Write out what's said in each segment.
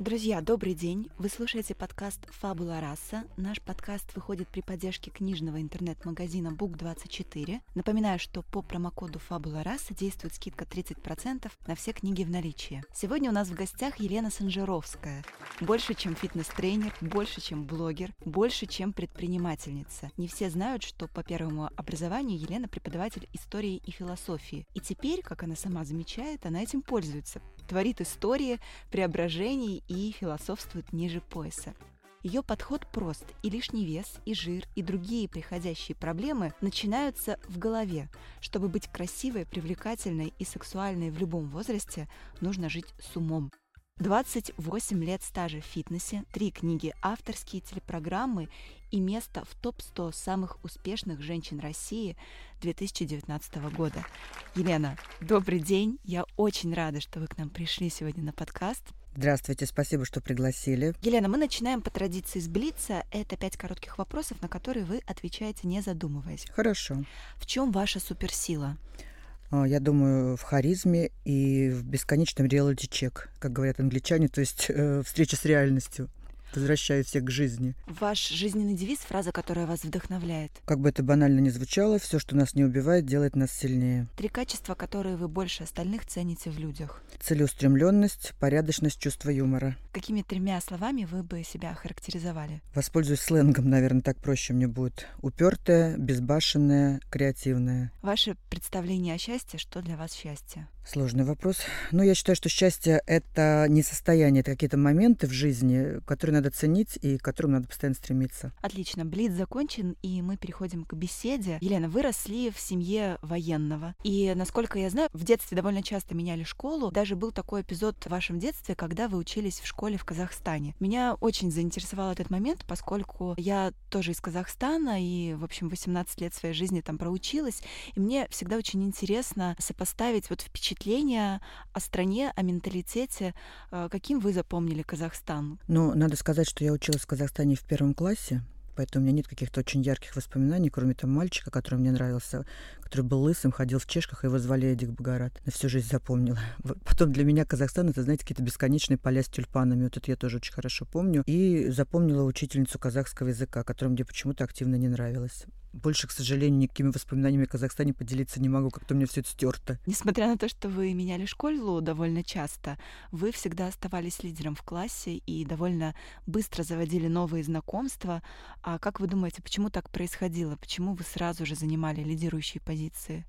Друзья, добрый день! Вы слушаете подкаст «Фабула раса». Наш подкаст выходит при поддержке книжного интернет-магазина Book24. Напоминаю, что по промокоду «Фабула раса» действует скидка 30% на все книги в наличии. Сегодня у нас в гостях Елена Санжировская. Больше, чем фитнес-тренер, больше, чем блогер, больше, чем предпринимательница. Не все знают, что по первому образованию Елена преподаватель истории и философии. И теперь, как она сама замечает, она этим пользуется, творит истории, преображений и философствует ниже пояса. Ее подход прост, и лишний вес, и жир, и другие приходящие проблемы начинаются в голове. Чтобы быть красивой, привлекательной и сексуальной в любом возрасте, нужно жить с умом. 28 лет стажа в фитнесе, три книги, авторские телепрограммы и место в топ-100 самых успешных женщин России 2019 года. Елена, добрый день. Я очень рада, что вы к нам пришли сегодня на подкаст. Здравствуйте, спасибо, что пригласили. Елена, мы начинаем по традиции с Блица. Это пять коротких вопросов, на которые вы отвечаете, не задумываясь. Хорошо. В чем ваша суперсила? А, я думаю, в харизме и в бесконечном реалити-чек, как говорят англичане, то есть э, встреча с реальностью возвращаю всех к жизни. Ваш жизненный девиз, фраза, которая вас вдохновляет? Как бы это банально ни звучало, все, что нас не убивает, делает нас сильнее. Три качества, которые вы больше остальных цените в людях? Целеустремленность, порядочность, чувство юмора. Какими тремя словами вы бы себя охарактеризовали? Воспользуюсь сленгом, наверное, так проще мне будет. Упертая, безбашенная, креативная. Ваше представление о счастье, что для вас счастье? Сложный вопрос. Но я считаю, что счастье — это не состояние, это какие-то моменты в жизни, которые надо ценить и к которым надо постоянно стремиться. Отлично. Блиц закончен, и мы переходим к беседе. Елена, вы росли в семье военного. И, насколько я знаю, в детстве довольно часто меняли школу. Даже был такой эпизод в вашем детстве, когда вы учились в школе в Казахстане. Меня очень заинтересовал этот момент, поскольку я тоже из Казахстана и, в общем, 18 лет своей жизни там проучилась. И мне всегда очень интересно сопоставить вот впечатления о стране, о менталитете. Э, каким вы запомнили Казахстан? Ну, надо сказать, что я училась в Казахстане в первом классе, поэтому у меня нет каких-то очень ярких воспоминаний, кроме того мальчика, который мне нравился, который был лысым, ходил в чешках, его звали Эдик Багарат. На всю жизнь запомнила. Потом для меня Казахстан — это, знаете, какие-то бесконечные поля с тюльпанами. Вот это я тоже очень хорошо помню. И запомнила учительницу казахского языка, которая мне почему-то активно не нравилась больше, к сожалению, никакими воспоминаниями о Казахстане поделиться не могу, как-то у меня все это стерто. Несмотря на то, что вы меняли школу довольно часто, вы всегда оставались лидером в классе и довольно быстро заводили новые знакомства. А как вы думаете, почему так происходило? Почему вы сразу же занимали лидирующие позиции?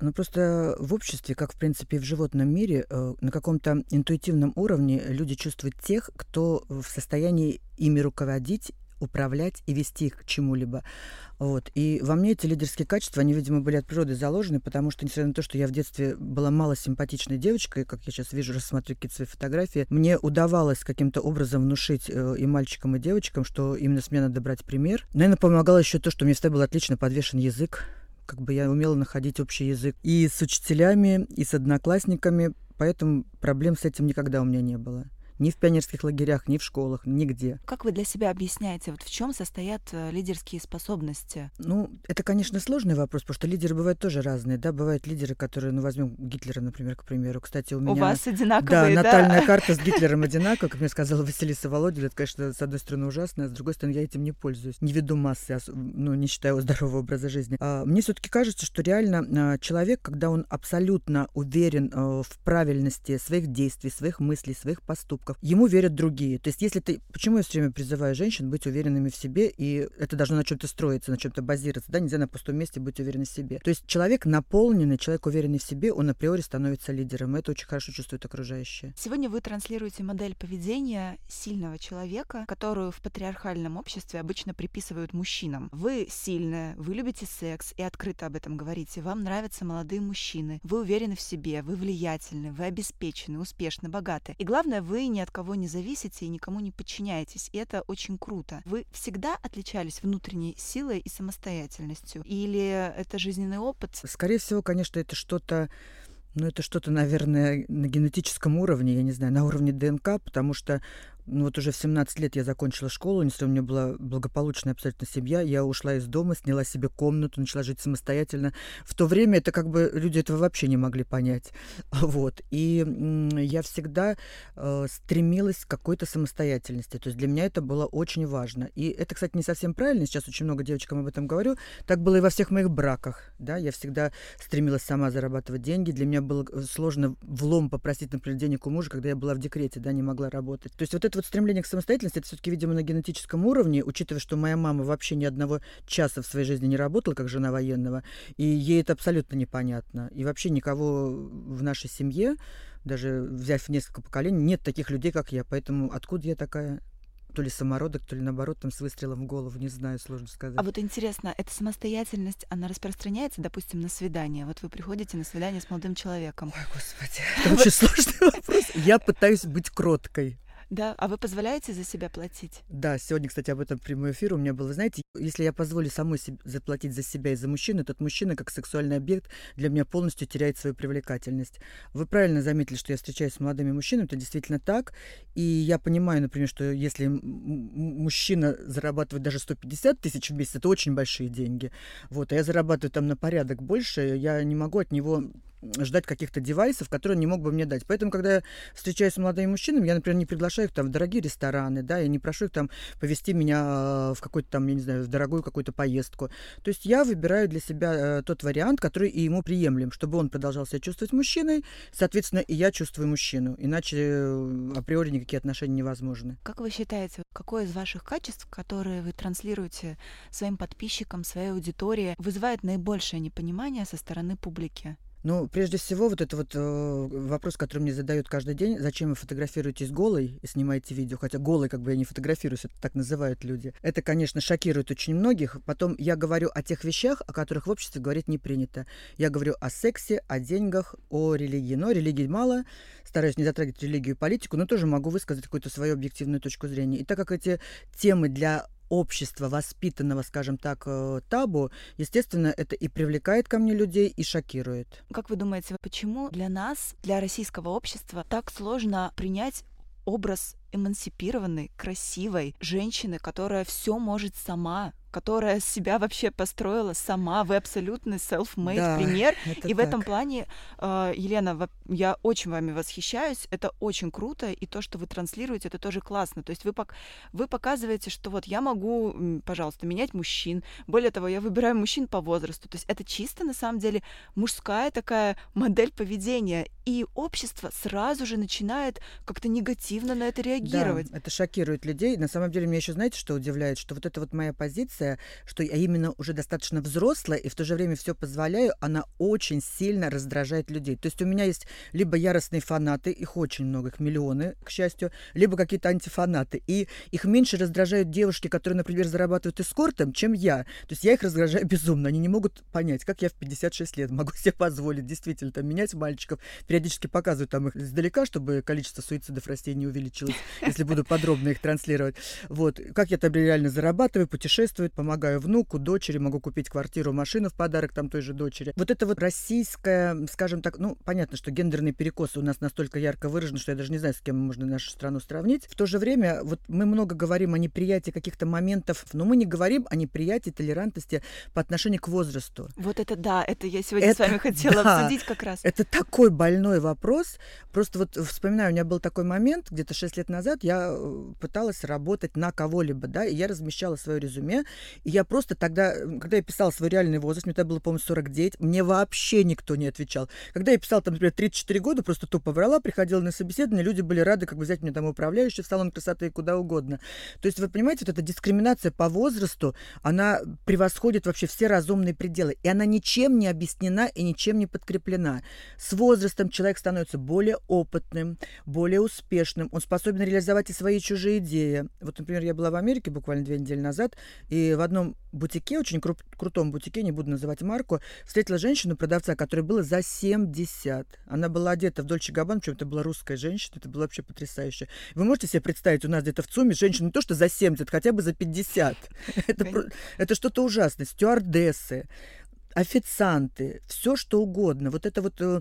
Ну, просто в обществе, как, в принципе, и в животном мире, э, на каком-то интуитивном уровне люди чувствуют тех, кто в состоянии ими руководить управлять и вести их к чему-либо. Вот. И во мне эти лидерские качества, они, видимо, были от природы заложены, потому что, несмотря на то, что я в детстве была мало симпатичной девочкой, как я сейчас вижу, рассматриваю какие-то свои фотографии, мне удавалось каким-то образом внушить э, и мальчикам, и девочкам, что именно с меня надо брать пример. Наверное, помогало еще то, что меня всегда был отлично подвешен язык, как бы я умела находить общий язык и с учителями, и с одноклассниками, поэтому проблем с этим никогда у меня не было ни в пионерских лагерях, ни в школах, нигде. Как вы для себя объясняете, вот в чем состоят э, лидерские способности? Ну, это, конечно, сложный вопрос, потому что лидеры бывают тоже разные, да, бывают лидеры, которые, ну, возьмем Гитлера, например, к примеру. Кстати, у меня... У вас одинаковые, да? натальная карта с Гитлером одинакова, как мне сказала Василиса Володина, это, конечно, с одной стороны ужасно, а с другой стороны я этим не пользуюсь. Не веду массы, ну, не считаю его здорового образа жизни. А, мне все-таки кажется, что реально а, человек, когда он абсолютно уверен а, в правильности своих действий, своих мыслей, своих поступков, поступков, ему верят другие. То есть если ты... Почему я все время призываю женщин быть уверенными в себе, и это должно на чем-то строиться, на чем-то базироваться, да, нельзя на пустом месте быть уверенным в себе. То есть человек наполненный, человек уверенный в себе, он априори становится лидером, и это очень хорошо чувствует окружающие. Сегодня вы транслируете модель поведения сильного человека, которую в патриархальном обществе обычно приписывают мужчинам. Вы сильная, вы любите секс и открыто об этом говорите, вам нравятся молодые мужчины, вы уверены в себе, вы влиятельны, вы обеспечены, успешны, богаты. И главное, вы ни от кого не зависите и никому не подчиняетесь. И это очень круто. Вы всегда отличались внутренней силой и самостоятельностью? Или это жизненный опыт? Скорее всего, конечно, это что-то ну, это что-то, наверное, на генетическом уровне, я не знаю, на уровне ДНК, потому что ну, вот уже в 17 лет я закончила школу, если у меня была благополучная абсолютно семья, я ушла из дома, сняла себе комнату, начала жить самостоятельно. В то время это как бы люди этого вообще не могли понять. Вот. И я всегда э, стремилась к какой-то самостоятельности. То есть для меня это было очень важно. И это, кстати, не совсем правильно. Сейчас очень много девочкам об этом говорю. Так было и во всех моих браках. Да? Я всегда стремилась сама зарабатывать деньги. Для меня было э, сложно влом попросить, например, денег у мужа, когда я была в декрете, да, не могла работать. То есть вот это вот стремление к самостоятельности, это все-таки, видимо, на генетическом уровне, учитывая, что моя мама вообще ни одного часа в своей жизни не работала, как жена военного, и ей это абсолютно непонятно. И вообще никого в нашей семье, даже взяв несколько поколений, нет таких людей, как я. Поэтому откуда я такая? то ли самородок, то ли наоборот, там с выстрелом в голову, не знаю, сложно сказать. А вот интересно, эта самостоятельность, она распространяется, допустим, на свидание? Вот вы приходите на свидание с молодым человеком. Ой, господи, это очень сложный вопрос. Я пытаюсь быть кроткой. Да, а вы позволяете за себя платить? Да, сегодня, кстати, об этом прямой эфир у меня был. Знаете, если я позволю самой себе заплатить за себя и за мужчину, тот мужчина, как сексуальный объект, для меня полностью теряет свою привлекательность. Вы правильно заметили, что я встречаюсь с молодыми мужчинами, это действительно так. И я понимаю, например, что если мужчина зарабатывает даже 150 тысяч в месяц, это очень большие деньги. Вот, а я зарабатываю там на порядок больше, я не могу от него ждать каких-то девайсов, которые он не мог бы мне дать. Поэтому, когда я встречаюсь с молодыми мужчинами, я, например, не приглашаю их там в дорогие рестораны, да, я не прошу их там повести меня э, в какой-то там, я не знаю, в дорогую какую-то поездку. То есть я выбираю для себя э, тот вариант, который и ему приемлем, чтобы он продолжал себя чувствовать мужчиной, соответственно, и я чувствую мужчину. Иначе э, априори никакие отношения невозможны. Как вы считаете, какое из ваших качеств, которые вы транслируете своим подписчикам, своей аудитории, вызывает наибольшее непонимание со стороны публики? Ну, прежде всего, вот это вот э, вопрос, который мне задают каждый день, зачем вы фотографируетесь голой и снимаете видео, хотя голой как бы я не фотографируюсь, это так называют люди. Это, конечно, шокирует очень многих. Потом я говорю о тех вещах, о которых в обществе говорить не принято. Я говорю о сексе, о деньгах, о религии. Но религии мало, стараюсь не затрагивать религию и политику, но тоже могу высказать какую-то свою объективную точку зрения. И так как эти темы для общества, воспитанного, скажем так, э, табу, естественно, это и привлекает ко мне людей, и шокирует. Как вы думаете, почему для нас, для российского общества, так сложно принять образ эмансипированной, красивой женщины, которая все может сама, которая себя вообще построила сама. Вы абсолютно self-made да, пример. И так. в этом плане, э, Елена, я очень вами восхищаюсь. Это очень круто. И то, что вы транслируете, это тоже классно. То есть вы, пок вы показываете, что вот я могу, пожалуйста, менять мужчин. Более того, я выбираю мужчин по возрасту. То есть это чисто, на самом деле, мужская такая модель поведения. И общество сразу же начинает как-то негативно на это реагировать. Да, это шокирует людей. На самом деле, меня еще знаете, что удивляет? Что вот эта вот моя позиция позиция, что я именно уже достаточно взрослая и в то же время все позволяю, она очень сильно раздражает людей. То есть у меня есть либо яростные фанаты, их очень много, их миллионы, к счастью, либо какие-то антифанаты. И их меньше раздражают девушки, которые, например, зарабатывают эскортом, чем я. То есть я их раздражаю безумно. Они не могут понять, как я в 56 лет могу себе позволить действительно там менять мальчиков. Периодически показываю там их издалека, чтобы количество суицидов не увеличилось, если буду подробно их транслировать. Вот. Как я там реально зарабатываю, путешествую, помогаю внуку, дочери, могу купить квартиру, машину в подарок там той же дочери. Вот это вот российская, скажем так, ну, понятно, что гендерный перекос у нас настолько ярко выражен, что я даже не знаю, с кем можно нашу страну сравнить. В то же время вот мы много говорим о неприятии каких-то моментов, но мы не говорим о неприятии, толерантности по отношению к возрасту. Вот это да, это я сегодня это, с вами хотела да, обсудить как раз. Это такой больной вопрос. Просто вот вспоминаю, у меня был такой момент, где-то 6 лет назад я э, пыталась работать на кого-либо, да, и я размещала свое резюме, и я просто тогда, когда я писала свой реальный возраст, мне тогда было, по-моему, 49, мне вообще никто не отвечал. Когда я писала, там, например, 34 года, просто тупо врала, приходила на собеседование, люди были рады как бы взять меня там управляющий в салон красоты и куда угодно. То есть, вы понимаете, вот эта дискриминация по возрасту, она превосходит вообще все разумные пределы. И она ничем не объяснена и ничем не подкреплена. С возрастом человек становится более опытным, более успешным, он способен реализовать и свои чужие идеи. Вот, например, я была в Америке буквально две недели назад, и И в одном бутике, очень кру- крутом бутике, не буду называть марку, встретила женщину-продавца, которой было за 70. Она была одета в Дольче Габбан, причем это была русская женщина, это было вообще потрясающе. Вы можете себе представить, у нас где-то в ЦУМе женщина не то что за 70, хотя бы за 50. Это, это что-то ужасное. Стюардессы, официанты, все что угодно. Вот это вот э,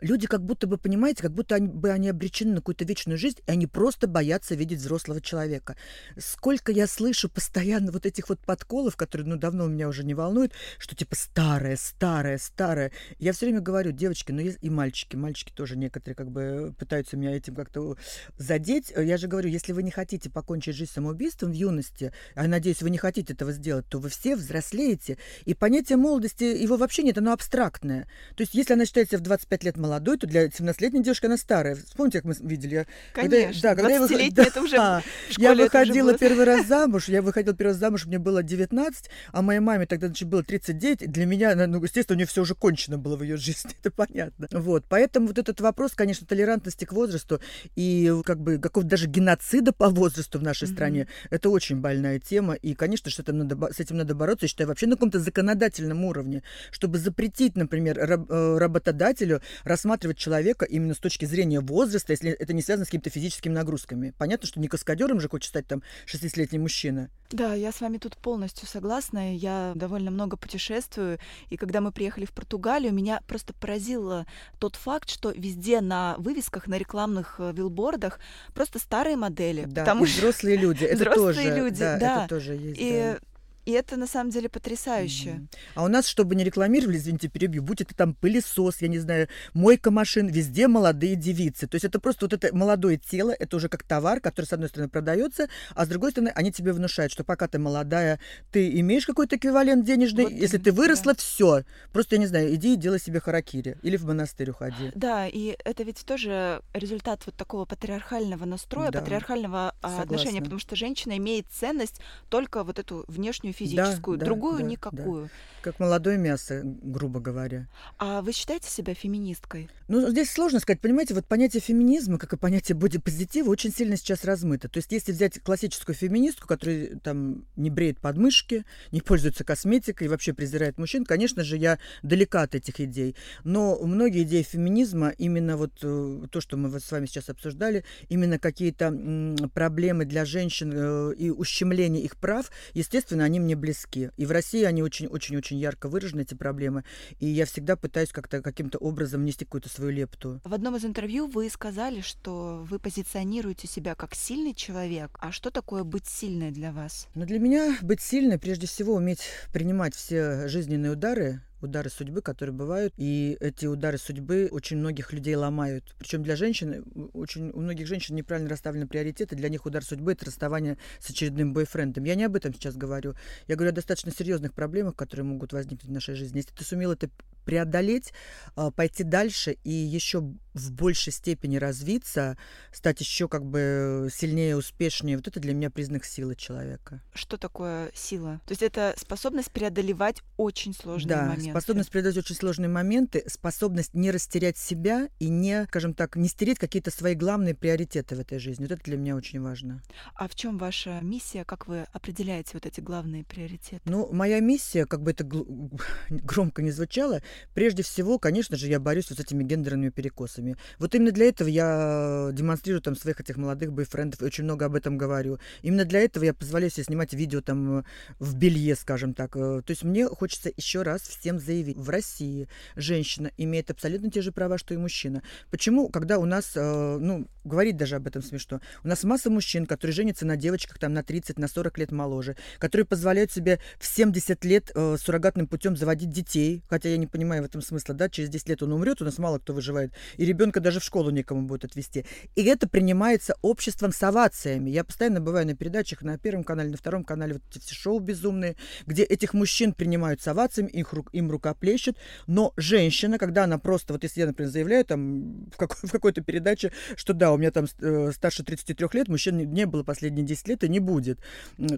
люди как будто бы, понимаете, как будто они, бы они обречены на какую-то вечную жизнь, и они просто боятся видеть взрослого человека. Сколько я слышу постоянно вот этих вот подколов, которые, ну, давно меня уже не волнуют, что типа старое, старое, старое. Я все время говорю, девочки, ну, и мальчики, мальчики тоже некоторые как бы пытаются меня этим как-то задеть. Я же говорю, если вы не хотите покончить жизнь самоубийством в юности, а надеюсь, вы не хотите этого сделать, то вы все взрослеете, и понятие молодости, его вообще нет, оно абстрактное. То есть, если она считается в 25 лет молодой, то для 17-летней девушки она старая. Вспомните, как мы видели? Конечно, когда, да, когда я, выход... это уже да, я выходила первый раз замуж, я выходила первый раз замуж, мне было 19, а моей маме тогда значит, было 39. Для меня, ну, естественно, у нее все уже кончено было в ее жизни, это понятно. Вот, поэтому вот этот вопрос, конечно, толерантности к возрасту и как бы какого-то даже геноцида по возрасту в нашей mm-hmm. стране, это очень больная тема, и, конечно, что надо, с этим надо бороться, я считаю, вообще на каком-то законодательном уровне, чтобы запретить, например, раб, э, работодателю рассматривать человека именно с точки зрения возраста, если это не связано с какими-то физическими нагрузками. Понятно, что не каскадером же хочет стать там 60-летний мужчина. Да, я с вами тут полностью согласна. Я довольно много путешествую, и когда мы приехали в Португалию, меня просто поразил тот факт, что везде на вывесках, на рекламных э, вилбордах просто старые модели. Да, потому и взрослые люди. Это взрослые тоже, люди, да, да. Это тоже есть. И да. И это на самом деле потрясающе. Mm-hmm. А у нас, чтобы не рекламировали, извините, перебью, будь это там пылесос, я не знаю, мойка машин, везде молодые девицы. То есть это просто вот это молодое тело, это уже как товар, который, с одной стороны, продается, а с другой стороны, они тебе внушают, что пока ты молодая, ты имеешь какой-то эквивалент денежный, вот, если ты выросла, да. все. Просто, я не знаю, иди и делай себе харакири. Или в монастырь уходи. Да, и это ведь тоже результат вот такого патриархального настроя, да. патриархального Согласна. отношения, потому что женщина имеет ценность только вот эту внешнюю физическую, да, другую да, никакую. Да. Как молодое мясо, грубо говоря. А вы считаете себя феминисткой? Ну, здесь сложно сказать. Понимаете, вот понятие феминизма, как и понятие бодипозитива, очень сильно сейчас размыто. То есть, если взять классическую феминистку, которая там не бреет подмышки, не пользуется косметикой и вообще презирает мужчин, конечно же, я далека от этих идей. Но многие идеи феминизма, именно вот э, то, что мы с вами сейчас обсуждали, именно какие-то проблемы для женщин э, и ущемление их прав, естественно, они мне близки. И в России они очень-очень-очень ярко выражены, эти проблемы. И я всегда пытаюсь как-то каким-то образом внести какую-то свою лепту. В одном из интервью вы сказали, что вы позиционируете себя как сильный человек. А что такое быть сильной для вас? Ну, для меня быть сильной, прежде всего, уметь принимать все жизненные удары, удары судьбы, которые бывают, и эти удары судьбы очень многих людей ломают. Причем для женщин, очень, у многих женщин неправильно расставлены приоритеты, для них удар судьбы – это расставание с очередным бойфрендом. Я не об этом сейчас говорю. Я говорю о достаточно серьезных проблемах, которые могут возникнуть в нашей жизни. Если ты сумел это преодолеть, а, пойти дальше и еще в большей степени развиться, стать еще как бы сильнее, успешнее, вот это для меня признак силы человека. Что такое сила? То есть это способность преодолевать очень сложные да, моменты. способность преодолевать очень сложные моменты, способность не растерять себя и не, скажем так, не стереть какие-то свои главные приоритеты в этой жизни. Вот это для меня очень важно. А в чем ваша миссия? Как вы определяете вот эти главные приоритеты? Ну, моя миссия, как бы это громко не звучало, Прежде всего, конечно же, я борюсь вот с этими гендерными перекосами. Вот именно для этого я демонстрирую там своих этих молодых бойфрендов очень много об этом говорю. Именно для этого я позволяю себе снимать видео там в белье, скажем так. Э, то есть мне хочется еще раз всем заявить. В России женщина имеет абсолютно те же права, что и мужчина. Почему, когда у нас, э, ну, говорить даже об этом смешно, у нас масса мужчин, которые женятся на девочках там на 30, на 40 лет моложе, которые позволяют себе в 70 лет э, суррогатным путем заводить детей, хотя я не понимаю в этом смысла, да, через 10 лет он умрет, у нас мало кто выживает, и ребенка даже в школу некому будет отвезти. И это принимается обществом с овациями. Я постоянно бываю на передачах на Первом канале, на Втором канале, вот эти шоу безумные, где этих мужчин принимают с овациями, их, им рукоплещут, но женщина, когда она просто, вот если я, например, заявляю там в, какой- в какой-то передаче, что да, у меня там э, старше 33 лет, мужчин не, не было последние 10 лет и не будет.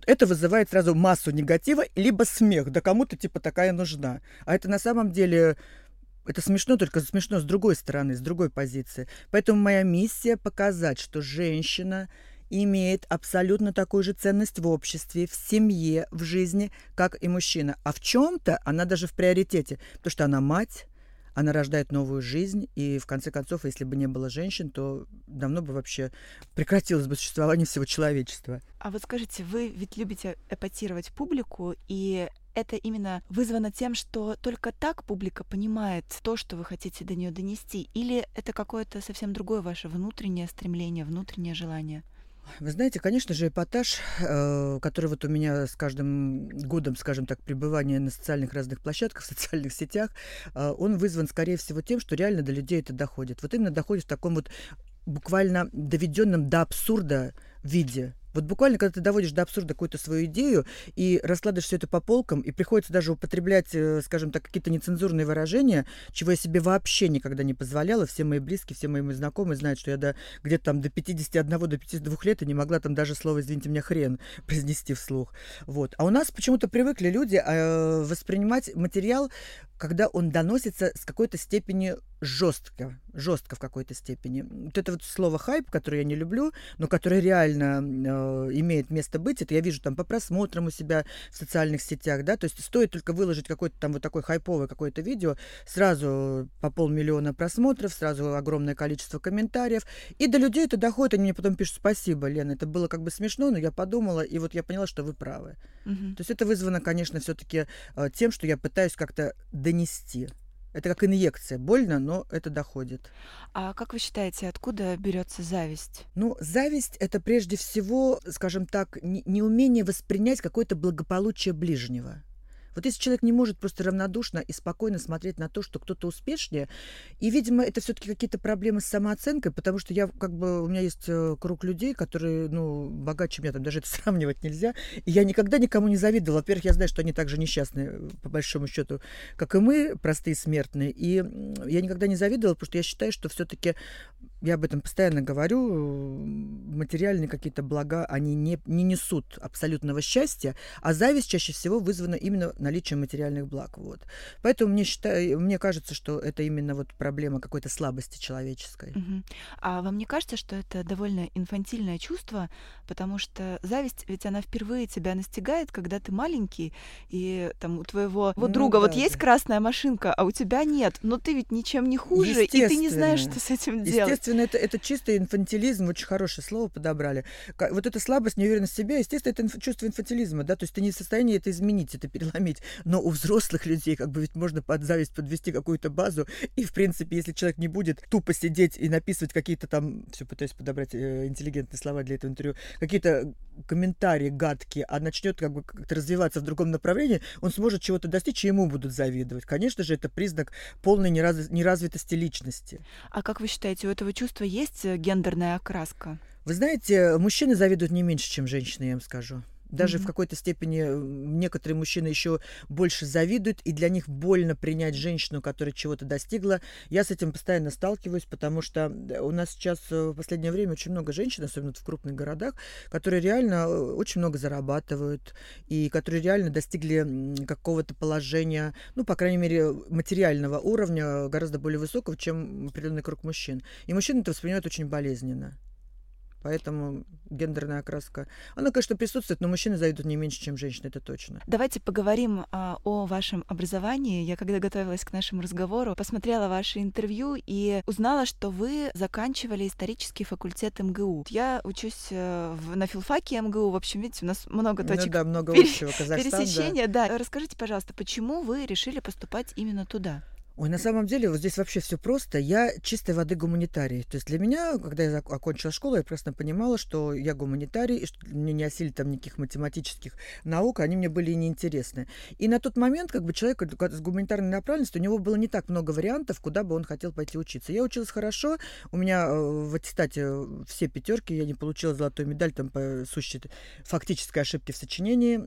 Это вызывает сразу массу негатива, либо смех, да кому-то типа такая нужна. А это на самом деле это смешно, только смешно с другой стороны, с другой позиции. Поэтому моя миссия показать, что женщина имеет абсолютно такую же ценность в обществе, в семье, в жизни, как и мужчина. А в чем-то она даже в приоритете, потому что она мать, она рождает новую жизнь, и в конце концов, если бы не было женщин, то давно бы вообще прекратилось бы существование всего человечества. А вот скажите, вы ведь любите эпатировать публику, и это именно вызвано тем, что только так публика понимает то, что вы хотите до нее донести, или это какое-то совсем другое ваше внутреннее стремление, внутреннее желание? Вы знаете, конечно же, эпатаж, э, который вот у меня с каждым годом, скажем так, пребывания на социальных разных площадках, в социальных сетях, э, он вызван, скорее всего, тем, что реально до людей это доходит. Вот именно доходит в таком вот буквально доведенном до абсурда виде. Вот буквально, когда ты доводишь до абсурда какую-то свою идею и раскладываешь все это по полкам, и приходится даже употреблять, э, скажем так, какие-то нецензурные выражения, чего я себе вообще никогда не позволяла. Все мои близкие, все мои знакомые знают, что я до, где-то там до 51, до 52 лет и не могла там даже слово, извините меня, хрен произнести вслух. Вот. А у нас почему-то привыкли люди э, воспринимать материал, когда он доносится с какой-то степени жестко, жестко в какой-то степени. Вот это вот слово хайп, которое я не люблю, но которое реально э, имеет место быть, это я вижу там по просмотрам у себя в социальных сетях, да, то есть стоит только выложить какое-то там вот такое хайповое какое-то видео, сразу по полмиллиона просмотров, сразу огромное количество комментариев, и до людей это доходит, они мне потом пишут спасибо, Лена, это было как бы смешно, но я подумала, и вот я поняла, что вы правы. Угу. То есть это вызвано, конечно, все-таки э, тем, что я пытаюсь как-то донести. Это как инъекция. Больно, но это доходит. А как вы считаете, откуда берется зависть? Ну, зависть это прежде всего, скажем так, неумение воспринять какое-то благополучие ближнего. Вот если человек не может просто равнодушно и спокойно смотреть на то, что кто-то успешнее, и, видимо, это все-таки какие-то проблемы с самооценкой, потому что я как бы у меня есть э, круг людей, которые, ну, богаче меня, там даже это сравнивать нельзя, и я никогда никому не завидовала. Во-первых, я знаю, что они также несчастны, э, по большому счету, как и мы, простые смертные, и я никогда не завидовала, потому что я считаю, что все-таки я об этом постоянно говорю, материальные какие-то блага, они не, не несут абсолютного счастья, а зависть чаще всего вызвана именно наличием материальных благ. Вот. Поэтому мне, считаю, мне кажется, что это именно вот проблема какой-то слабости человеческой. Угу. А вам не кажется, что это довольно инфантильное чувство, потому что зависть, ведь она впервые тебя настигает, когда ты маленький, и там у твоего вот ну, друга да, вот есть красная машинка, а у тебя нет, но ты ведь ничем не хуже, и ты не знаешь, что с этим делать естественно, это, это чистый инфантилизм, очень хорошее слово подобрали. Вот эта слабость, неуверенность в себе, естественно, это инф, чувство инфантилизма, да, то есть ты не в состоянии это изменить, это переломить. Но у взрослых людей как бы ведь можно под зависть подвести какую-то базу, и, в принципе, если человек не будет тупо сидеть и написывать какие-то там, все пытаюсь подобрать э, интеллигентные слова для этого интервью, какие-то комментарии гадкие, а начнет как бы как-то развиваться в другом направлении, он сможет чего-то достичь, и ему будут завидовать. Конечно же, это признак полной нераз... неразвитости личности. А как вы считаете, у этого чувства есть э, гендерная окраска? Вы знаете, мужчины завидуют не меньше, чем женщины, я вам скажу. Даже mm-hmm. в какой-то степени некоторые мужчины еще больше завидуют, и для них больно принять женщину, которая чего-то достигла. Я с этим постоянно сталкиваюсь, потому что у нас сейчас э, в последнее время очень много женщин, особенно в крупных городах, которые реально э, очень много зарабатывают, и которые реально достигли какого-то положения, ну, по крайней мере, материального уровня гораздо более высокого, чем определенный круг мужчин. И мужчины это воспринимают очень болезненно. Поэтому гендерная окраска, она, конечно, присутствует, но мужчины зайдут не меньше, чем женщины, это точно. Давайте поговорим а, о вашем образовании. Я, когда готовилась к нашему разговору, посмотрела ваше интервью и узнала, что вы заканчивали исторический факультет МГУ. Я учусь э, в, на филфаке МГУ. В общем, видите, у нас много ну точек ну, да, много общего. Казахстан, пересечения. Да. да. Расскажите, пожалуйста, почему вы решили поступать именно туда? Ой, на самом деле, вот здесь вообще все просто. Я чистой воды гуманитарий. То есть для меня, когда я окончила школу, я прекрасно понимала, что я гуманитарий, и что мне не осили там никаких математических наук, они мне были неинтересны. И на тот момент, как бы человек с гуманитарной направленностью, у него было не так много вариантов, куда бы он хотел пойти учиться. Я училась хорошо, у меня э, в аттестате все пятерки, я не получила золотую медаль там по сущей фактической ошибке в сочинении.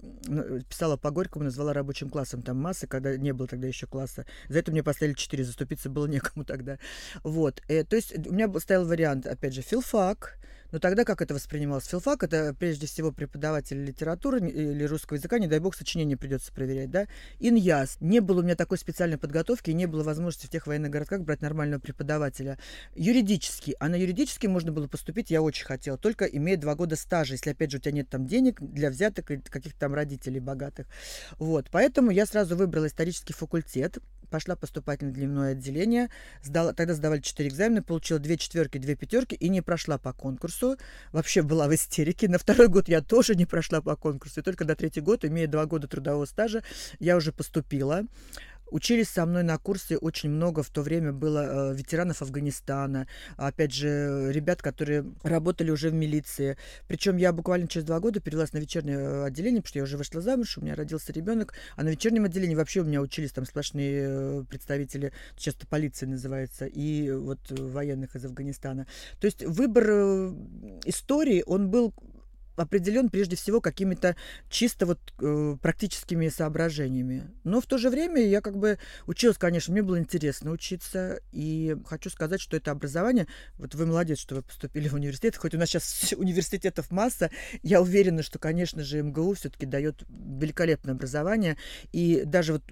Писала по Горькому, назвала рабочим классом там массы, когда не было тогда еще класса. За это мне поставили поставили 4, заступиться было некому тогда. Вот. И, э, то есть у меня стоял вариант, опять же, филфак, Но тогда как это воспринималось? Филфак — это прежде всего преподаватель литературы или русского языка, не дай бог, сочинение придется проверять, да? Иньяс. Не было у меня такой специальной подготовки, и не было возможности в тех военных городках брать нормального преподавателя. Юридический. А на юридический можно было поступить, я очень хотела, только имея два года стажа, если, опять же, у тебя нет там денег для взяток или каких-то там родителей богатых. Вот. Поэтому я сразу выбрала исторический факультет, пошла поступать на дневное отделение, сдала, тогда сдавали четыре экзамена, получила две четверки, две пятерки и не прошла по конкурсу. Вообще была в истерике. На второй год я тоже не прошла по конкурсу. И только на третий год, имея два года трудового стажа, я уже поступила. Учились со мной на курсе очень много в то время было э, ветеранов Афганистана, опять же, ребят, которые работали уже в милиции. Причем я буквально через два года перевелась на вечернее э, отделение, потому что я уже вышла замуж, у меня родился ребенок, а на вечернем отделении вообще у меня учились там сплошные э, представители, часто полиции называется, и вот военных из Афганистана. То есть выбор истории, он был определен прежде всего какими-то чисто вот э, практическими соображениями. Но в то же время я как бы училась, конечно, мне было интересно учиться, и хочу сказать, что это образование, вот вы молодец, что вы поступили в университет, хоть у нас сейчас университетов масса, я уверена, что, конечно же, МГУ все-таки дает великолепное образование, и даже вот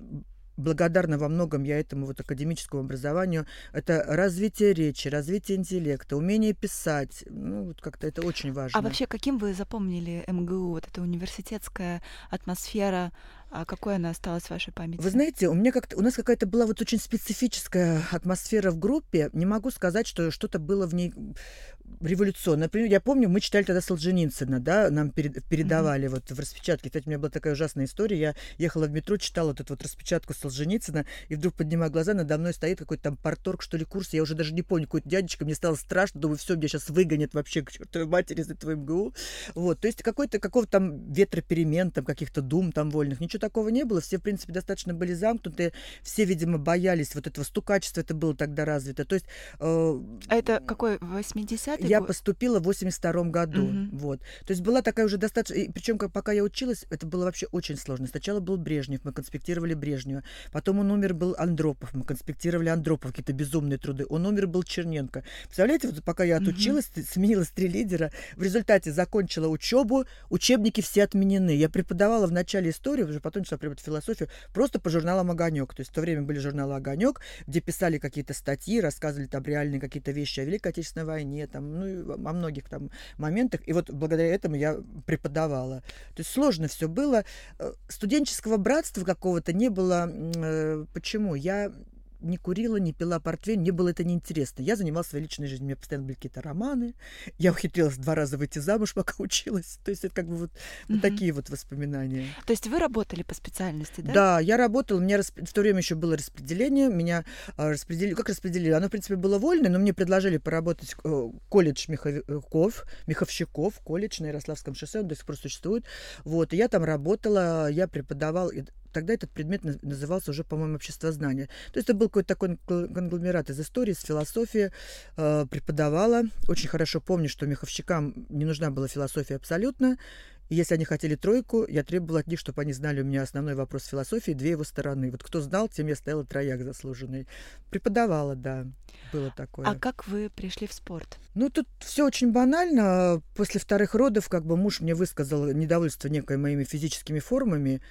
благодарна во многом я этому вот академическому образованию. Это развитие речи, развитие интеллекта, умение писать. Ну, вот как-то это очень важно. А вообще, каким вы запомнили МГУ, вот эта университетская атмосфера, а какой она осталась в вашей памяти? Вы знаете, у меня как-то у нас какая-то была вот очень специфическая атмосфера в группе. Не могу сказать, что что-то было в ней революционное. Например, я помню, мы читали тогда Солженицына, да, нам перед, передавали mm-hmm. вот в распечатке. Кстати, у меня была такая ужасная история. Я ехала в метро, читала вот эту вот распечатку Солженицына, и вдруг поднимаю глаза, надо мной стоит какой-то там порторг, что ли, курс. Я уже даже не помню, какой-то дядечка. Мне стало страшно. Думаю, все, меня сейчас выгонят вообще к чертовой матери из этого МГУ. Вот, то есть какой-то, какого-то там ветроперемен, там каких-то дум там вольных. Ничего такого не было. Все, в принципе, достаточно были замкнуты. Все, видимо, боялись вот этого стукачества. Это было тогда развито. То есть... Э, а это какой, 80-й Я год? поступила в 82 году. Угу. Вот. То есть была такая уже достаточно... Причем, как, пока я училась, это было вообще очень сложно. Сначала был Брежнев, мы конспектировали Брежнева. Потом он умер, был Андропов, мы конспектировали Андропов, какие-то безумные труды. Он умер, был Черненко. Представляете, вот пока я отучилась, угу. сменилась три лидера, в результате закончила учебу, учебники все отменены. Я преподавала в начале историю, уже потом начала преподавать философию, просто по журналам «Огонек». То есть в то время были журналы «Огонек», где писали какие-то статьи, рассказывали там реальные какие-то вещи о Великой Отечественной войне, там, ну, о многих там моментах. И вот благодаря этому я преподавала. То есть сложно все было. Э, студенческого братства какого-то не было. Э, почему? Я не курила, не пила портвейн, мне было это неинтересно. Я занималась своей личной жизнью, у меня постоянно были какие-то романы, я ухитрилась два раза выйти замуж, пока училась. То есть это как бы вот, mm-hmm. вот такие вот воспоминания. То есть вы работали по специальности, да? Да, я работала, у меня расп... в то время еще было распределение, меня а, распределили, как распределили? Оно, в принципе, было вольное, но мне предложили поработать э, колледж Миховиков, Миховщиков, колледж на Ярославском шоссе, он до сих пор существует. Вот, и я там работала, я преподавала, тогда этот предмет назывался уже, по-моему, обществознание. То есть это был какой-то такой конгломерат из истории, из философии. Э, преподавала. Очень хорошо помню, что меховщикам не нужна была философия абсолютно. И если они хотели тройку, я требовала от них, чтобы они знали у меня основной вопрос философии, две его стороны. Вот кто знал, тем я стояла трояк заслуженный. Преподавала, да, было такое. А как вы пришли в спорт? Ну, тут все очень банально. После вторых родов, как бы муж мне высказал недовольство некой моими физическими формами.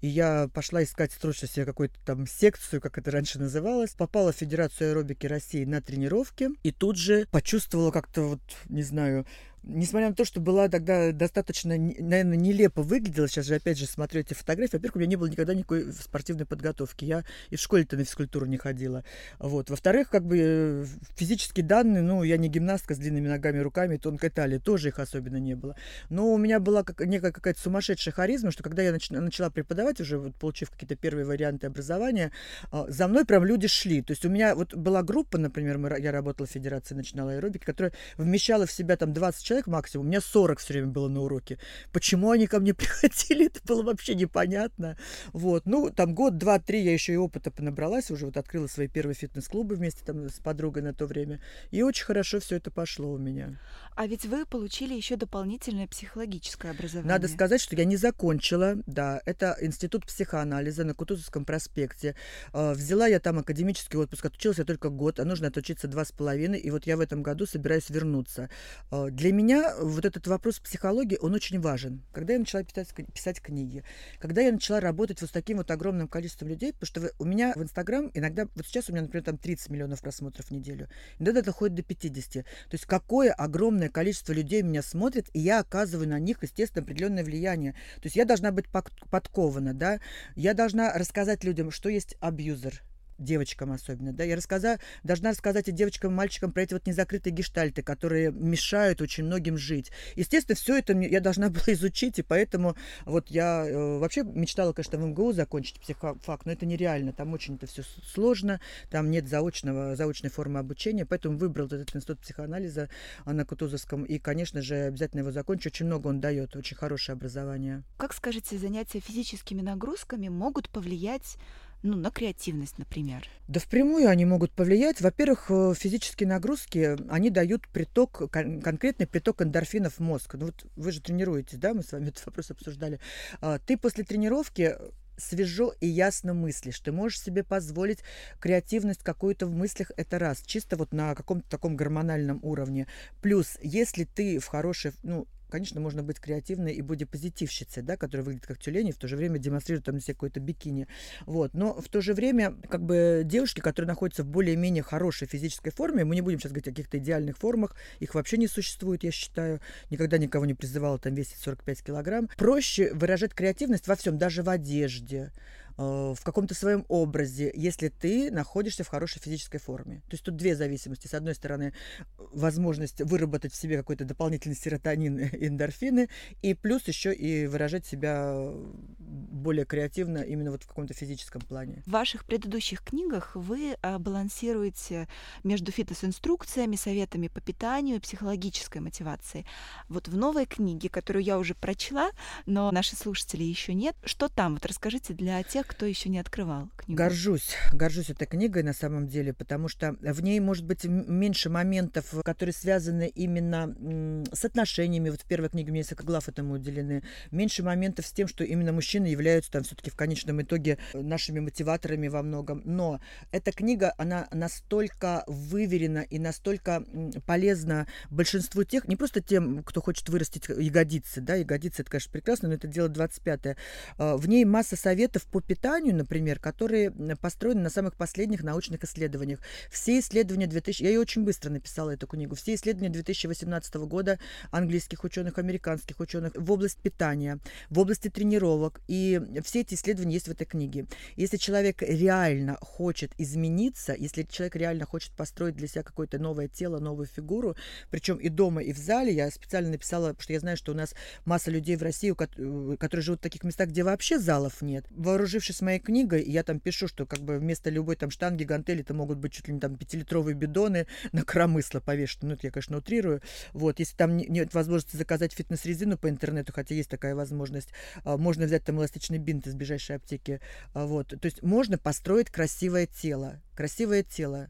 И я пошла искать срочно себе какую-то там секцию, как это раньше называлось. Попала в Федерацию аэробики России на тренировки. И тут же почувствовала как-то вот, не знаю, несмотря на то, что была тогда достаточно, наверное, нелепо выглядела, сейчас же опять же смотрю эти фотографии, во-первых, у меня не было никогда никакой спортивной подготовки, я и в школе-то на физкультуру не ходила, вот. Во-вторых, как бы э, физические данные, ну, я не гимнастка с длинными ногами, руками, тонкой талией, тоже их особенно не было. Но у меня была как, некая какая-то сумасшедшая харизма, что когда я нач- начала преподавать, уже вот, получив какие-то первые варианты образования, а, за мной прям люди шли. То есть у меня вот была группа, например, мы, я работала в Федерации начинала аэробики, которая вмещала в себя там 20 человек максимум. У меня 40 все время было на уроке. Почему они ко мне приходили, это было вообще непонятно. Вот. Ну, там год, два, три я еще и опыта понабралась. Уже вот открыла свои первые фитнес-клубы вместе там с подругой на то время. И очень хорошо все это пошло у меня. А ведь вы получили еще дополнительное психологическое образование. Надо сказать, что я не закончила, да, это институт психоанализа на Кутузовском проспекте. А, взяла я там академический отпуск, отучилась я только год, а нужно отучиться два с половиной, и вот я в этом году собираюсь вернуться. А, для меня вот этот вопрос психологии, он очень важен. Когда я начала писать, писать книги, когда я начала работать вот с таким вот огромным количеством людей, потому что у меня в Инстаграм иногда, вот сейчас у меня, например, там 30 миллионов просмотров в неделю, иногда доходит до 50. То есть какое огромное огромное количество людей меня смотрит, и я оказываю на них, естественно, определенное влияние. То есть я должна быть подкована, да, я должна рассказать людям, что есть абьюзер, девочкам особенно, да, я рассказа, должна рассказать и девочкам, и мальчикам про эти вот незакрытые гештальты, которые мешают очень многим жить. Естественно, все это я должна была изучить, и поэтому вот я э, вообще мечтала, конечно, в МГУ закончить психофак, но это нереально, там очень это все сложно, там нет заочного, заочной формы обучения, поэтому выбрал этот институт психоанализа на Кутузовском, и, конечно же, обязательно его закончу, очень много он дает, очень хорошее образование. Как скажете, занятия физическими нагрузками могут повлиять ну, на креативность, например? Да впрямую они могут повлиять. Во-первых, э, физические нагрузки, они дают приток, конкретный приток эндорфинов в мозг. Ну вот вы же тренируетесь, да, мы с вами этот вопрос обсуждали. А, ты после тренировки свежо и ясно мыслишь. Ты можешь себе позволить креативность какую-то в мыслях, это раз. Чисто вот на каком-то таком гормональном уровне. Плюс, если ты в хорошей, ну, конечно, можно быть креативной и бодипозитивщицей, да, которая выглядит как тюлень и в то же время демонстрирует там себе какое-то бикини. Вот. Но в то же время, как бы, девушки, которые находятся в более-менее хорошей физической форме, мы не будем сейчас говорить о каких-то идеальных формах, их вообще не существует, я считаю. Никогда никого не призывала там весить 45 килограмм. Проще выражать креативность во всем, даже в одежде, в каком-то своем образе, если ты находишься в хорошей физической форме. То есть тут две зависимости. С одной стороны, возможность выработать в себе какой-то дополнительный серотонин и эндорфины, и плюс еще и выражать себя более креативно именно вот в каком-то физическом плане. В ваших предыдущих книгах вы а, балансируете между фитнес-инструкциями, советами по питанию и психологической мотивацией. Вот в новой книге, которую я уже прочла, но наши слушатели еще нет, что там? Вот расскажите для тех, кто еще не открывал книгу. Горжусь, горжусь этой книгой на самом деле, потому что в ней может быть меньше моментов, которые связаны именно с отношениями. Вот в первой книге у меня несколько глав этому уделены. Меньше моментов с тем, что именно мужчины являются там все-таки в конечном итоге нашими мотиваторами во многом. Но эта книга, она настолько выверена и настолько полезна большинству тех, не просто тем, кто хочет вырастить ягодицы, да, ягодицы, это, конечно, прекрасно, но это дело 25-е. А, в ней масса советов по питанию питанию, например, которые построены на самых последних научных исследованиях. Все исследования 2000... Я ее очень быстро написала, эту книгу. Все исследования 2018 года английских ученых, американских ученых в области питания, в области тренировок. И все эти исследования есть в этой книге. Если человек реально хочет измениться, если человек реально хочет построить для себя какое-то новое тело, новую фигуру, причем и дома, и в зале, я специально написала, что я знаю, что у нас масса людей в России, э, которые живут в таких местах, где вообще залов нет. Вооружившись с моей книгой, я там пишу, что как бы вместо любой там штанги, гантели, это могут быть чуть ли не там пятилитровые бидоны на коромысло повешены. Ну, это я, конечно, утрирую. Вот, если там нет возможности заказать фитнес-резину по интернету, хотя есть такая возможность, а, можно взять там эластичный бинт из ближайшей аптеки. А, вот, то есть можно построить красивое тело. Красивое тело.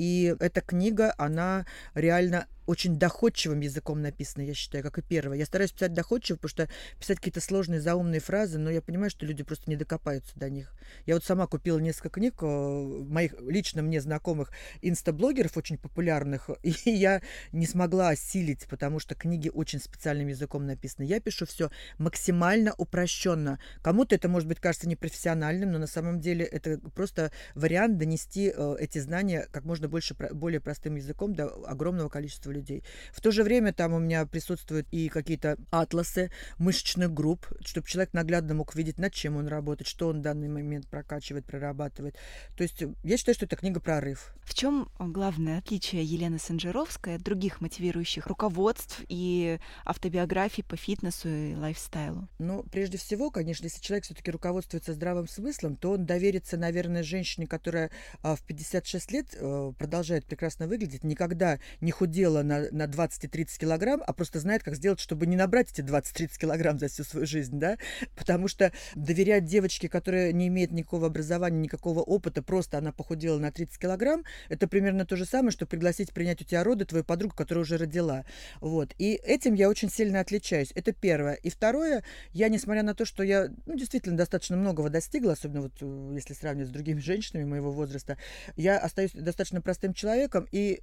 И эта книга, она реально очень доходчивым языком написано, я считаю, как и первое. Я стараюсь писать доходчиво, потому что писать какие-то сложные заумные фразы, но я понимаю, что люди просто не докопаются до них. Я вот сама купила несколько книг э, моих лично мне знакомых инстаблогеров очень популярных, и я не смогла осилить, потому что книги очень специальным языком написаны. Я пишу все максимально упрощенно. Кому-то это может быть кажется непрофессиональным, но на самом деле это просто вариант донести э, эти знания как можно больше, более простым языком до огромного количества людей. В то же время там у меня присутствуют и какие-то атласы мышечных групп, чтобы человек наглядно мог видеть, над чем он работает, что он в данный момент прокачивает, прорабатывает. То есть я считаю, что это книга прорыв. В чем главное отличие Елены Санжировской от других мотивирующих руководств и автобиографий по фитнесу и лайфстайлу? Ну, прежде всего, конечно, если человек все-таки руководствуется здравым смыслом, то он доверится, наверное, женщине, которая а, в 56 лет э, продолжает прекрасно выглядеть, никогда не худела на, на 20-30 килограмм, а просто знает, как сделать, чтобы не набрать эти 20-30 килограмм за всю свою жизнь, да, потому что доверять девочке, которая не имеет никакого образования, никакого опыта, просто она похудела на 30 килограмм, это примерно то же самое, что пригласить принять у тебя роды твою подругу, которая уже родила. Вот. И этим я очень сильно отличаюсь. Это первое. И второе, я, несмотря на то, что я ну, действительно достаточно многого достигла, особенно вот э, если сравнивать с другими женщинами моего возраста, я остаюсь достаточно простым человеком и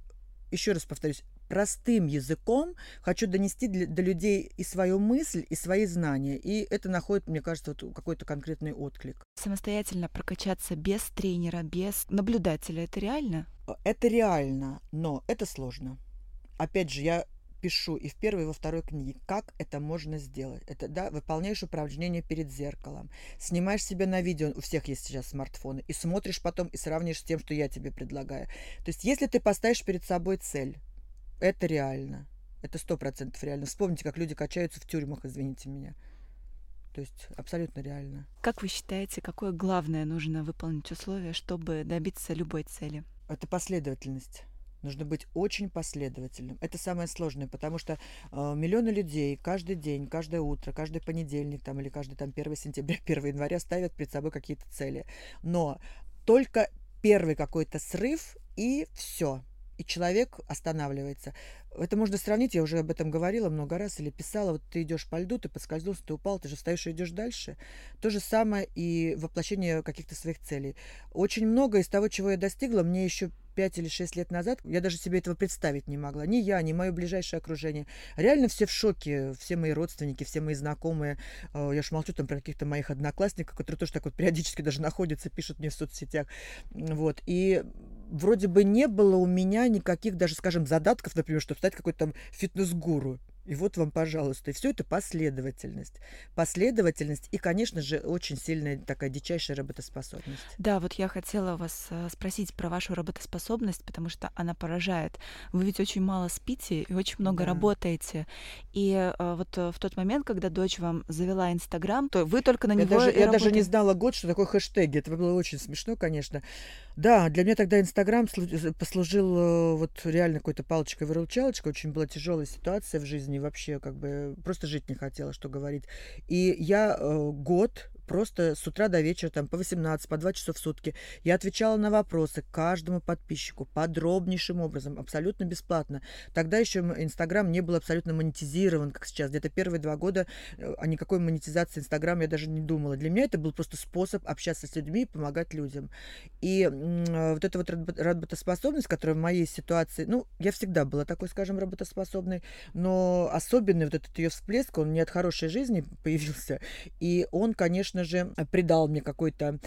еще раз повторюсь, простым языком хочу донести для, до людей и свою мысль, и свои знания. И это находит, мне кажется, вот какой-то конкретный отклик. Самостоятельно прокачаться без тренера, без наблюдателя, это реально? Это реально, но это сложно. Опять же, я пишу и в первой, и во второй книге, как это можно сделать. Это, да, выполняешь упражнение перед зеркалом, снимаешь себя на видео, у всех есть сейчас смартфоны, и смотришь потом и сравнишь с тем, что я тебе предлагаю. То есть, если ты поставишь перед собой цель, это реально. Это сто процентов реально. Вспомните, как люди качаются в тюрьмах, извините меня. То есть абсолютно реально. Как вы считаете, какое главное нужно выполнить условие, чтобы добиться любой цели? Это последовательность. Нужно быть очень последовательным. Это самое сложное, потому что э, миллионы людей каждый день, каждое утро, каждый понедельник там, или каждый там 1 сентября, 1 января ставят перед собой какие-то цели. Но только первый какой-то срыв и все и человек останавливается. Это можно сравнить, я уже об этом говорила много раз или писала, вот ты идешь по льду, ты подскользнулся, ты упал, ты же встаешь и идешь дальше. То же самое и воплощение каких-то своих целей. Очень много из того, чего я достигла, мне еще 5 или 6 лет назад, я даже себе этого представить не могла. Ни я, ни мое ближайшее окружение. Реально все в шоке, все мои родственники, все мои знакомые. Э, я ж молчу там про каких-то моих одноклассников, которые тоже так вот периодически даже находятся, пишут мне в соцсетях. Вот. И вроде бы не было у меня никаких даже, скажем, задатков, например, чтобы стать какой-то там фитнес-гуру. И вот вам, пожалуйста. И все это последовательность. Последовательность и, конечно же, очень сильная такая дичайшая работоспособность. Да, вот я хотела вас э, спросить про вашу работоспособность, потому что она поражает. Вы ведь очень мало спите и очень много да. работаете. И э, вот э, в тот момент, когда дочь вам завела Инстаграм, то вы только на я него даже, Я даже не знала год, что такое хэштеги. Это было очень смешно, конечно. Да, для меня тогда Инстаграм послужил вот реально какой-то палочкой-выручалочкой. Очень была тяжелая ситуация в жизни жизни вообще как бы просто жить не хотела, что говорить. И я э, год просто с утра до вечера, там, по 18, по 2 часа в сутки. Я отвечала на вопросы каждому подписчику подробнейшим образом, абсолютно бесплатно. Тогда еще Инстаграм не был абсолютно монетизирован, как сейчас. Где-то первые два года э, о никакой монетизации Инстаграма я даже не думала. Для меня это был просто способ общаться с людьми и помогать людям. И э, вот эта вот работоспособность, которая в моей ситуации, ну, я всегда была такой, скажем, работоспособной, но особенный вот этот ее всплеск, он не от хорошей жизни появился. И он, конечно, конечно же, придал мне какой-то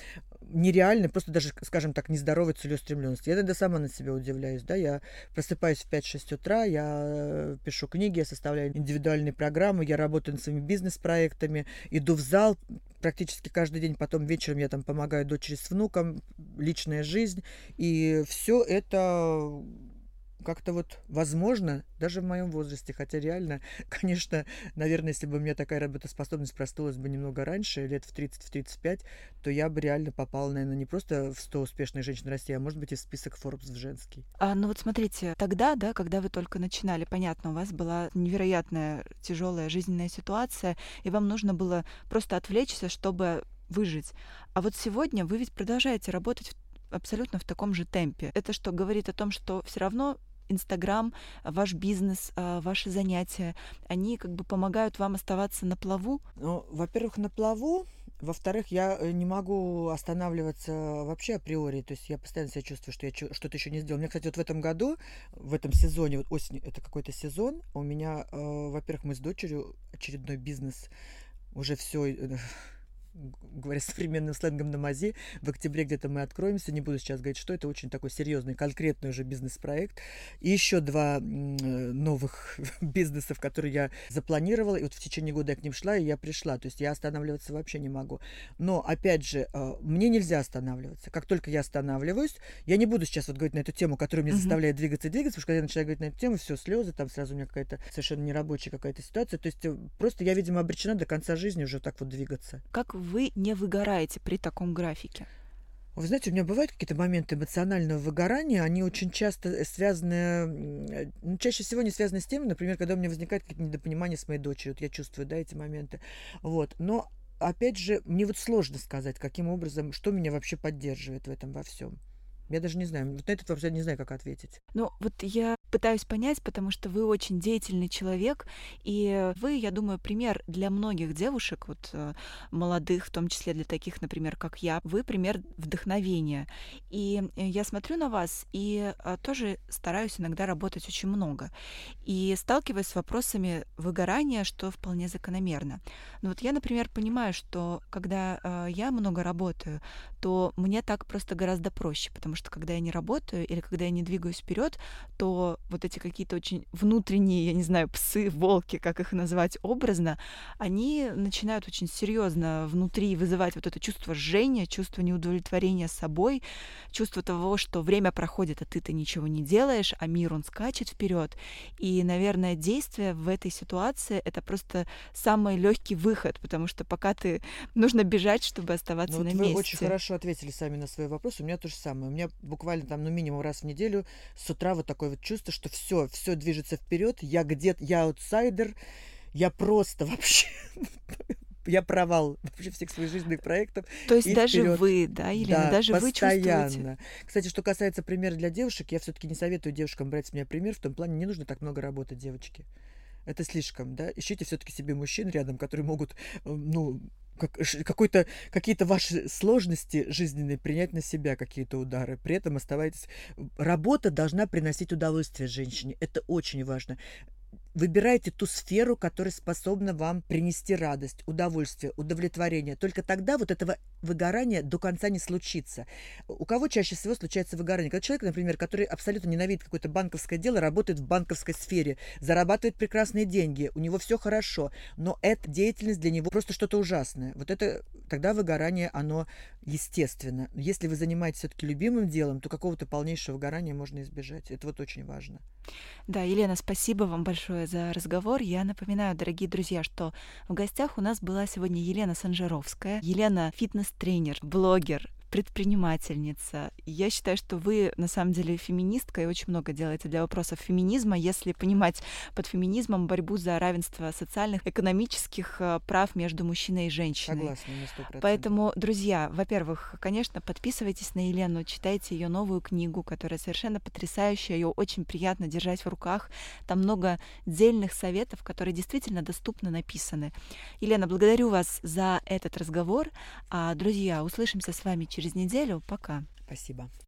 нереальный, просто даже, скажем так, нездоровой целеустремленности. Я тогда сама на себя удивляюсь, да, я просыпаюсь в 5-6 утра, я пишу книги, я составляю индивидуальные программы, я работаю над своими бизнес-проектами, иду в зал практически каждый день, потом вечером я там помогаю дочери с внуком, личная жизнь, и все это как-то вот возможно, даже в моем возрасте, хотя реально, конечно, наверное, если бы у меня такая работоспособность проснулась бы немного раньше, лет в 30-35, в то я бы реально попала, наверное, не просто в 100 успешных женщин России, а может быть и в список Forbes в женский. А, ну вот смотрите, тогда, да, когда вы только начинали, понятно, у вас была невероятная тяжелая жизненная ситуация, и вам нужно было просто отвлечься, чтобы выжить. А вот сегодня вы ведь продолжаете работать абсолютно в таком же темпе. Это что говорит о том, что все равно Инстаграм, ваш бизнес, а, ваши занятия, они как бы помогают вам оставаться на плаву? Ну, во-первых, на плаву, во-вторых, я э, не могу останавливаться вообще априори. То есть я постоянно себя чувствую, что я что-то еще не сделал. У меня, кстати, вот в этом году, в этом сезоне, вот осень, это какой-то сезон, у меня, э, во-первых, мы с дочерью очередной бизнес уже все говоря современным сленгом на мази, в октябре где-то мы откроемся, не буду сейчас говорить, что это очень такой серьезный, конкретный уже бизнес-проект. И еще два новых бизнесов, которые я запланировала, и вот в течение года я к ним шла, и я пришла, то есть я останавливаться вообще не могу. Но, опять же, э, мне нельзя останавливаться. Как только я останавливаюсь, я не буду сейчас вот говорить на эту тему, которая меня заставляет двигаться и двигаться, потому что когда я начинаю говорить на эту тему, все, слезы, там сразу у меня какая-то совершенно нерабочая какая-то ситуация, то есть э, просто я, видимо, обречена до конца жизни уже так вот двигаться. Как вы не выгораете при таком графике? Вы знаете, у меня бывают какие-то моменты эмоционального выгорания, они очень часто э, связаны, ну, чаще всего не связаны с тем, например, когда у меня возникает какие-то недопонимания с моей дочерью, вот я чувствую, да, эти моменты, вот, но опять же, мне вот сложно сказать, каким образом, что меня вообще поддерживает в этом во всем. Я даже не знаю, вот на этот вопрос я не знаю, как ответить. Ну, вот я пытаюсь понять, потому что вы очень деятельный человек, и вы, я думаю, пример для многих девушек, вот э, молодых, в том числе для таких, например, как я, вы пример вдохновения. И э, я смотрю на вас и э, тоже стараюсь иногда работать очень много. И сталкиваюсь с вопросами выгорания, что вполне закономерно. Но вот я, например, понимаю, что когда я много работаю, то мне так просто гораздо проще, потому что когда я не работаю или когда я не двигаюсь вперед, то вот эти какие-то очень внутренние, я не знаю, псы, волки, как их назвать образно, они начинают очень серьезно внутри вызывать вот это чувство жжения, чувство неудовлетворения собой, чувство того, что время проходит, а ты-то ничего не делаешь, а мир, он скачет вперед. И, наверное, действие в этой ситуации — это просто самый легкий выход, потому что пока ты нужно бежать, чтобы оставаться ну, на вот месте. Вы очень хорошо ответили сами на свой вопрос. У меня то же самое. У меня буквально там, ну, минимум раз в неделю с утра вот такое вот чувство, что все, все движется вперед, я где-то, я аутсайдер, я просто вообще я провал вообще всех своих жизненных проектов. То есть даже вперед. вы, да, Елена, да, даже постоянно. вы чувствуете? Кстати, что касается примера для девушек, я все-таки не советую девушкам брать с меня пример, в том плане не нужно так много работать, девочки. Это слишком, да? Ищите все-таки себе мужчин рядом, которые могут, э, ну, как, какой-то, какие-то ваши сложности жизненные принять на себя, какие-то удары. При этом оставайтесь... Работа должна приносить удовольствие женщине. Это очень важно. Выбирайте ту сферу, которая способна вам принести радость, удовольствие, удовлетворение. Только тогда вот этого выгорания до конца не случится. У кого чаще всего случается выгорание? Когда человек, например, который абсолютно ненавидит какое-то банковское дело, работает в банковской сфере, зарабатывает прекрасные деньги, у него все хорошо, но эта деятельность для него просто что-то ужасное. Вот это тогда выгорание, оно естественно. Если вы занимаетесь все-таки любимым делом, то какого-то полнейшего выгорания можно избежать. Это вот очень важно. Да, Елена, спасибо вам большое за разговор. Я напоминаю, дорогие друзья, что в гостях у нас была сегодня Елена Санжаровская. Елена — фитнес-тренер, блогер, предпринимательница. Я считаю, что вы на самом деле феминистка и очень много делаете для вопросов феминизма, если понимать под феминизмом борьбу за равенство социальных, экономических э, прав между мужчиной и женщиной. Согласна, на 100%. Поэтому, друзья, во-первых, конечно, подписывайтесь на Елену, читайте ее новую книгу, которая совершенно потрясающая, ее очень приятно держать в руках. Там много дельных советов, которые действительно доступно написаны. Елена, благодарю вас за этот разговор. А, друзья, услышимся с вами через через неделю. Пока. Спасибо.